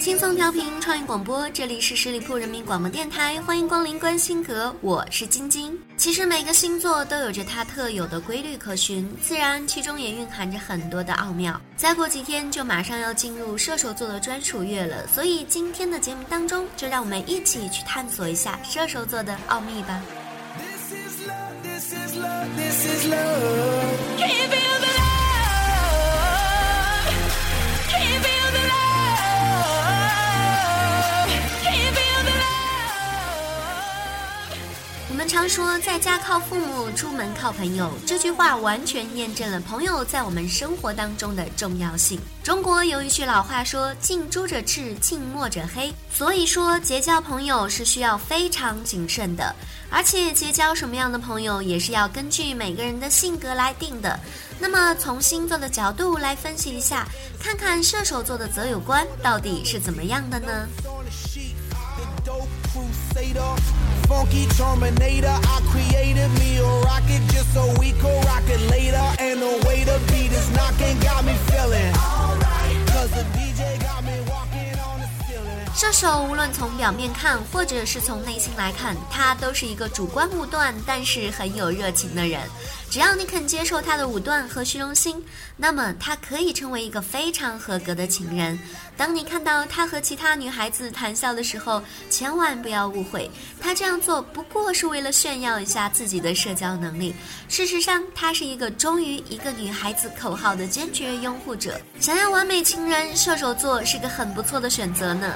轻松调频创意广播，这里是十里铺人民广播电台，欢迎光临观星阁，我是晶晶。其实每个星座都有着它特有的规律可循，自然其中也蕴含着很多的奥妙。再过几天就马上要进入射手座的专属月了，所以今天的节目当中，就让我们一起去探索一下射手座的奥秘吧。常说在家靠父母，出门靠朋友，这句话完全验证了朋友在我们生活当中的重要性。中国有一句老话说：“近朱者赤，近墨者黑。”所以说结交朋友是需要非常谨慎的，而且结交什么样的朋友也是要根据每个人的性格来定的。那么从星座的角度来分析一下，看看射手座的择友观到底是怎么样的呢射手无论从表面看或者是从内心来看他都是一个主观武断但是很有热情的人只要你肯接受他的武断和虚荣心，那么他可以成为一个非常合格的情人。当你看到他和其他女孩子谈笑的时候，千万不要误会，他这样做不过是为了炫耀一下自己的社交能力。事实上，他是一个忠于一个女孩子口号的坚决拥护者。想要完美情人，射手座是个很不错的选择呢。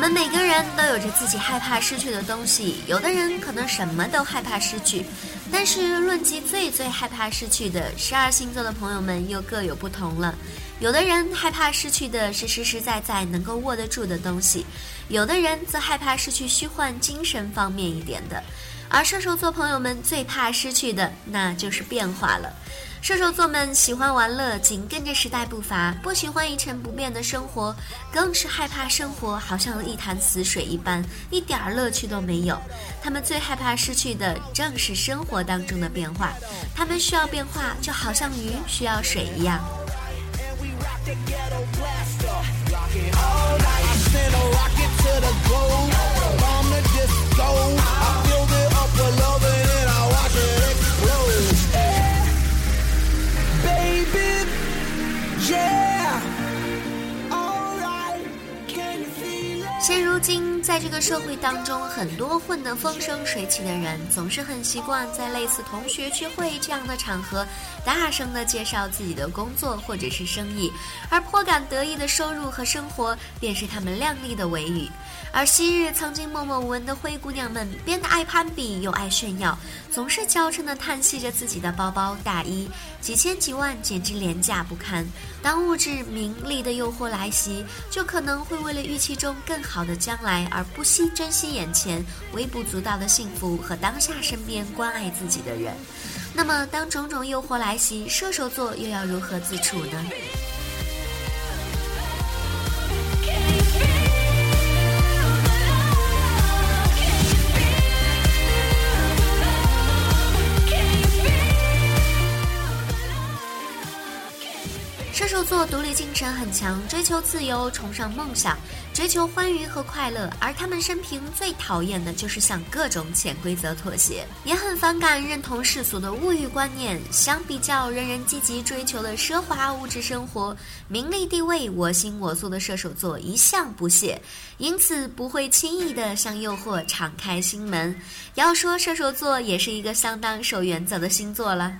们每个人都有着自己害怕失去的东西，有的人可能什么都害怕失去，但是论及最最害怕失去的，十二星座的朋友们又各有不同了。有的人害怕失去的是实实在在能够握得住的东西，有的人则害怕失去虚幻精神方面一点的。而射手座朋友们最怕失去的，那就是变化了。射手座们喜欢玩乐，紧跟着时代步伐，不喜欢一成不变的生活，更是害怕生活好像一潭死水一般，一点儿乐趣都没有。他们最害怕失去的正是生活当中的变化，他们需要变化，就好像鱼需要水一样。今，在这个社会当中，很多混得风生水起的人，总是很习惯在类似同学聚会这样的场合，大声的介绍自己的工作或者是生意，而颇感得意的收入和生活，便是他们靓丽的尾语。而昔日曾经默默无闻的灰姑娘们，变得爱攀比又爱炫耀，总是娇嗔地叹息着自己的包包、大衣，几千几万，简直廉价不堪。当物质名利的诱惑来袭，就可能会为了预期中更好的将来而不惜珍惜眼前微不足道的幸福和当下身边关爱自己的人。那么，当种种诱惑来袭，射手座又要如何自处呢？射手座独立精神很强，追求自由，崇尚梦想，追求欢愉和快乐。而他们生平最讨厌的就是向各种潜规则妥协，也很反感认同世俗的物欲观念。相比较人人积极追求的奢华物质生活、名利地位、我行我素的射手座一向不屑，因此不会轻易的向诱惑敞开心门。要说射手座也是一个相当守原则的星座了。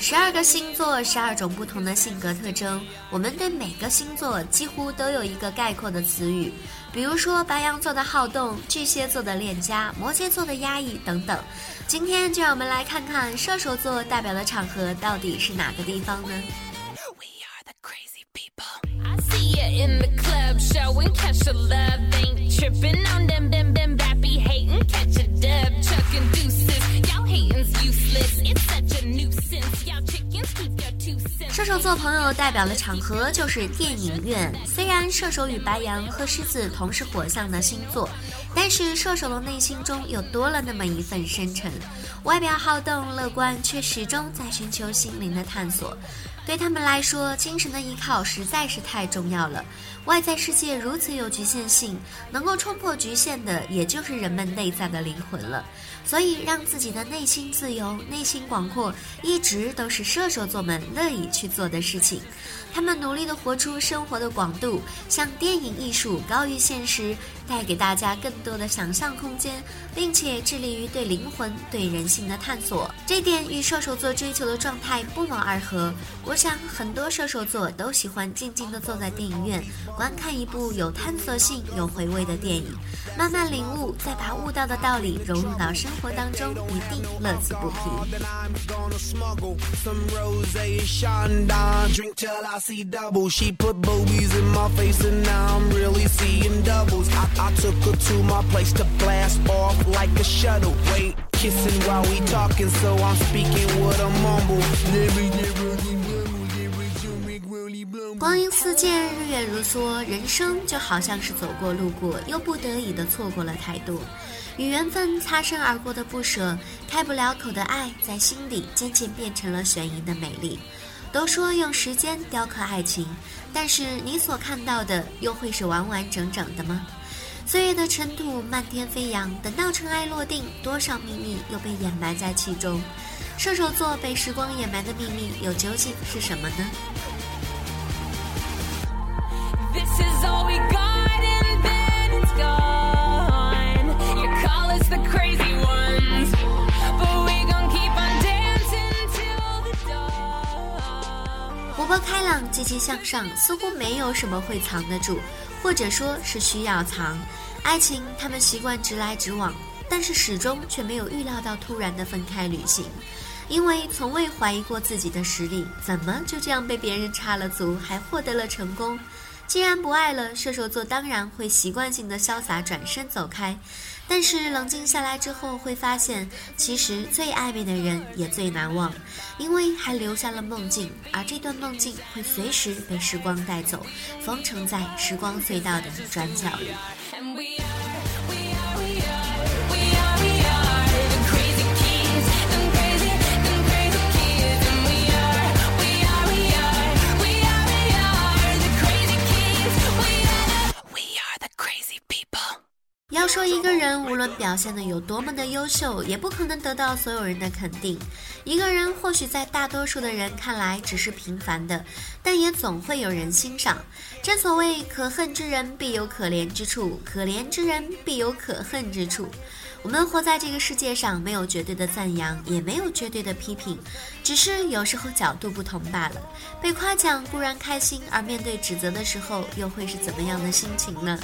十二个星座，十二种不同的性格特征。我们对每个星座几乎都有一个概括的词语，比如说白羊座的好动，巨蟹座的恋家，摩羯座的压抑等等。今天就让我们来看看射手座代表的场合到底是哪个地方呢？射手座朋友代表的场合就是电影院。虽然射手与白羊和狮子同是火象的星座，但是射手的内心中又多了那么一份深沉。外表好动乐观，却始终在寻求心灵的探索。对他们来说，精神的依靠实在是太重要了。外在世界如此有局限性，能够冲破局限的，也就是人们内在的灵魂了。所以，让自己的内心自由、内心广阔，一直都是射手座们乐意去做的事情。他们努力地活出生活的广度，向电影艺术高于现实，带给大家更多的想象空间，并且致力于对灵魂、对人性的探索。这点与射手座追求的状态不谋而合。我想，很多射手座都喜欢静静地坐在电影院，观看一部有探索性、有回味的电影，慢慢领悟，再把悟到的道理融入到生活当中，一定乐此不疲。See double. She put boobies in my face and now I'm really seeing doubles. I, I took her to my place to blast off like a shuttle. Wait, kissing while we talking, so I'm speaking with a mumble. 光阴似箭，日月如梭，人生就好像是走过路过，又不得已的错过了太多。与缘分擦身而过的不舍，开不了口的爱，在心底渐渐变成了悬疑的美丽。都说用时间雕刻爱情，但是你所看到的又会是完完整整的吗？岁月的尘土漫天飞扬，等到尘埃落定，多少秘密又被掩埋在其中？射手座被时光掩埋的秘密又究竟是什么呢？活泼开朗、积极向上，似乎没有什么会藏得住，或者说是需要藏。爱情，他们习惯直来直往，但是始终却没有预料到突然的分开旅行，因为从未怀疑过自己的实力，怎么就这样被别人插了足，还获得了成功？既然不爱了，射手座当然会习惯性的潇洒转身走开。但是冷静下来之后，会发现其实最暧昧的人也最难忘，因为还留下了梦境，而这段梦境会随时被时光带走，封存在时光隧道的转角里。要说一个人无论表现的有多么的优秀，也不可能得到所有人的肯定。一个人或许在大多数的人看来只是平凡的，但也总会有人欣赏。正所谓可恨之人必有可怜之处，可怜之人必有可恨之处。我们活在这个世界上，没有绝对的赞扬，也没有绝对的批评，只是有时候角度不同罢了。被夸奖固然开心，而面对指责的时候，又会是怎么样的心情呢？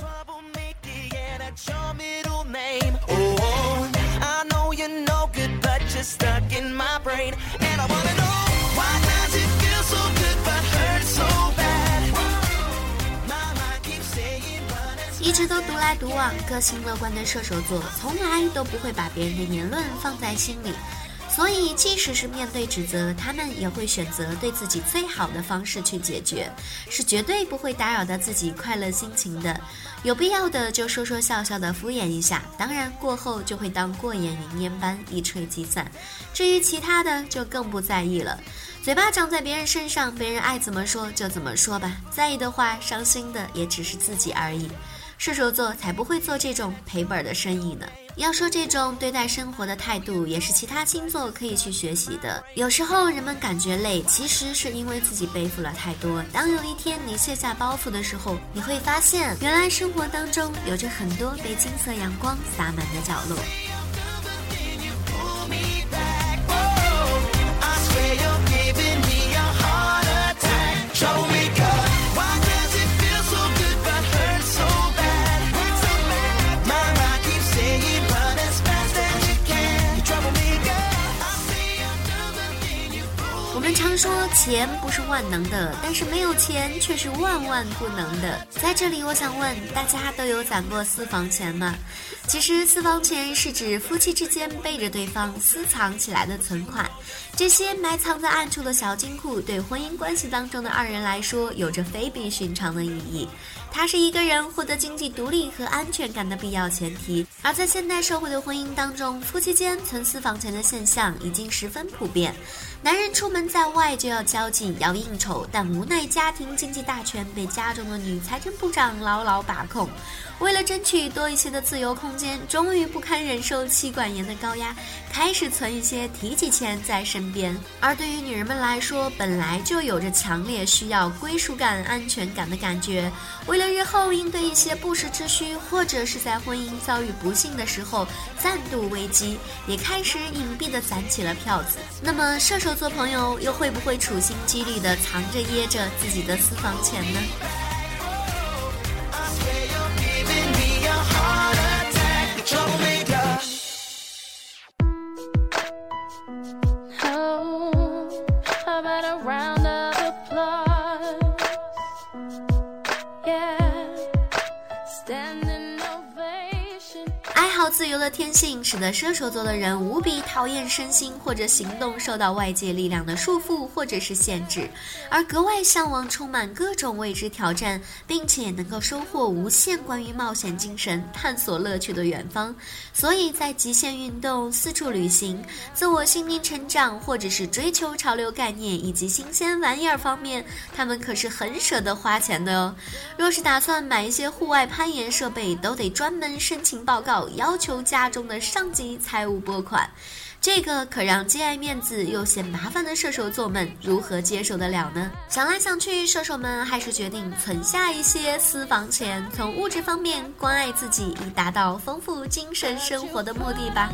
一直都独来独往、个性乐观的射手座，从来都不会把别人的言论放在心里。所以即使是面对指责，他们也会选择对自己最好的方式去解决，是绝对不会打扰到自己快乐心情的。有必要的就说说笑笑的敷衍一下，当然过后就会当过眼云烟般一吹即散。至于其他的，就更不在意了。嘴巴长在别人身上，别人爱怎么说就怎么说吧。在意的话，伤心的也只是自己而已。射手座才不会做这种赔本的生意呢。要说这种对待生活的态度，也是其他星座可以去学习的。有时候人们感觉累，其实是因为自己背负了太多。当有一天你卸下包袱的时候，你会发现，原来生活当中有着很多被金色阳光洒满的角落。钱不是万能的，但是没有钱却是万万不能的。在这里，我想问大家都有攒过私房钱吗？其实，私房钱是指夫妻之间背着对方私藏起来的存款。这些埋藏在暗处的小金库，对婚姻关系当中的二人来说，有着非比寻常的意义。它是一个人获得经济独立和安全感的必要前提。而在现代社会的婚姻当中，夫妻间存私房钱的现象已经十分普遍。男人出门在外就要交际、要应酬，但无奈家庭经济大权被家中的女财政部长牢牢把控。为了争取多一些的自由空间，终于不堪忍受妻管严的高压，开始存一些提起钱在身边。而对于女人们来说，本来就有着强烈需要归属感、安全感的感觉，为了日后应对一些不时之需，或者是在婚姻遭遇不幸的时候暂度危机，也开始隐蔽地攒起了票子。那么射手座朋友又会不会处心积虑地藏着掖着自己的私房钱呢？自由的天性使得射手座的人无比讨厌身心或者行动受到外界力量的束缚或者是限制，而格外向往充满各种未知挑战，并且能够收获无限关于冒险精神、探索乐趣的远方。所以在极限运动、四处旅行、自我心灵成长，或者是追求潮流概念以及新鲜玩意儿方面，他们可是很舍得花钱的哦。若是打算买一些户外攀岩设备，都得专门申请报告要。求家中的上级财务拨款，这个可让既爱面子又嫌麻烦的射手座们如何接受得了呢？想来想去，射手们还是决定存下一些私房钱，从物质方面关爱自己，以达到丰富精神生活的目的吧。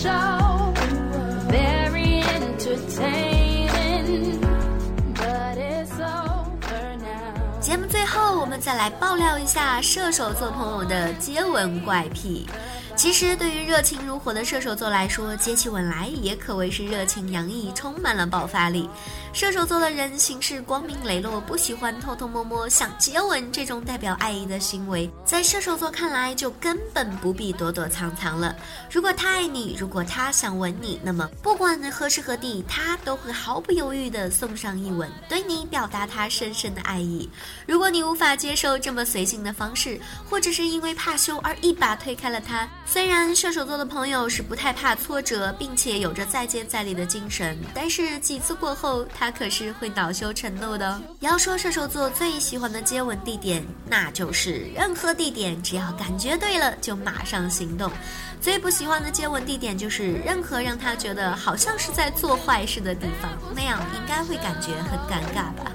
节再来爆料一下射手座朋友的接吻怪癖。其实，对于热情如火的射手座来说，接起吻来也可谓是热情洋溢，充满了爆发力。射手座的人行事光明磊落，不喜欢偷偷摸摸。想接吻这种代表爱意的行为，在射手座看来就根本不必躲躲藏藏了。如果他爱你，如果他想吻你，那么不管何时何地，他都会毫不犹豫地送上一吻，对你表达他深深的爱意。如果你无法接受这么随性的方式，或者是因为怕羞而一把推开了他，虽然射手座的朋友是不太怕挫折，并且有着再接再厉的精神，但是几次过后。他可是会恼羞成怒的。要说射手座最喜欢的接吻地点，那就是任何地点，只要感觉对了就马上行动。最不喜欢的接吻地点就是任何让他觉得好像是在做坏事的地方，那样应该会感觉很尴尬吧。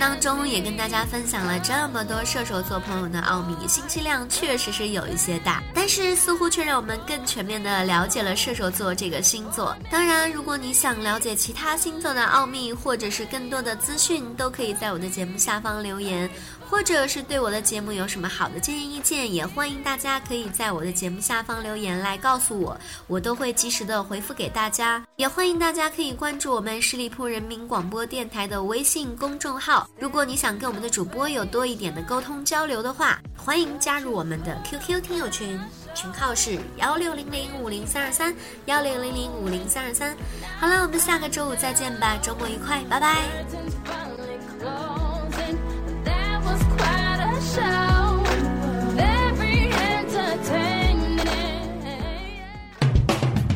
当中也跟大家分享了这么多射手座朋友的奥秘，信息量确实是有一些大，但是似乎却让我们更全面的了解了射手座这个星座。当然，如果你想了解其他星座的奥秘，或者是更多的资讯，都可以在我的节目下方留言。或者是对我的节目有什么好的建议意见，也欢迎大家可以在我的节目下方留言来告诉我，我都会及时的回复给大家。也欢迎大家可以关注我们十里铺人民广播电台的微信公众号。如果你想跟我们的主播有多一点的沟通交流的话，欢迎加入我们的 QQ 听友群，群号是幺六零零五零三二三幺六零零五零三二三。好了，我们下个周五再见吧，周末愉快，拜拜。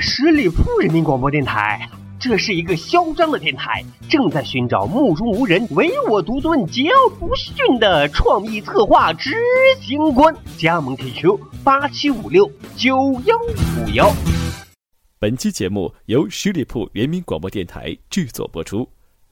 十里铺人民广播电台，这是一个嚣张的电台，正在寻找目中无人、唯我独尊、桀骜不驯的创意策划执行官。加盟 QQ 八七五六九幺五幺。本期节目由十里铺人民广播电台制作播出。